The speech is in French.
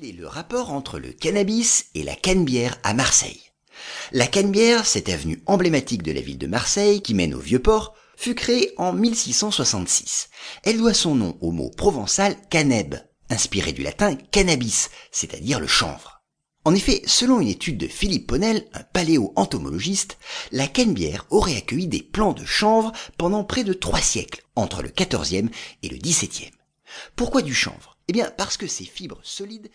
Quel est le rapport entre le cannabis et la cannebière à Marseille? La cannebière, cette avenue emblématique de la ville de Marseille qui mène au Vieux-Port, fut créée en 1666. Elle doit son nom au mot provençal caneb, inspiré du latin cannabis, c'est-à-dire le chanvre. En effet, selon une étude de Philippe Ponel, un paléo-entomologiste, la cannebière aurait accueilli des plants de chanvre pendant près de trois siècles, entre le XIVe et le XVIIe. Pourquoi du chanvre? Eh bien parce que ces fibres solides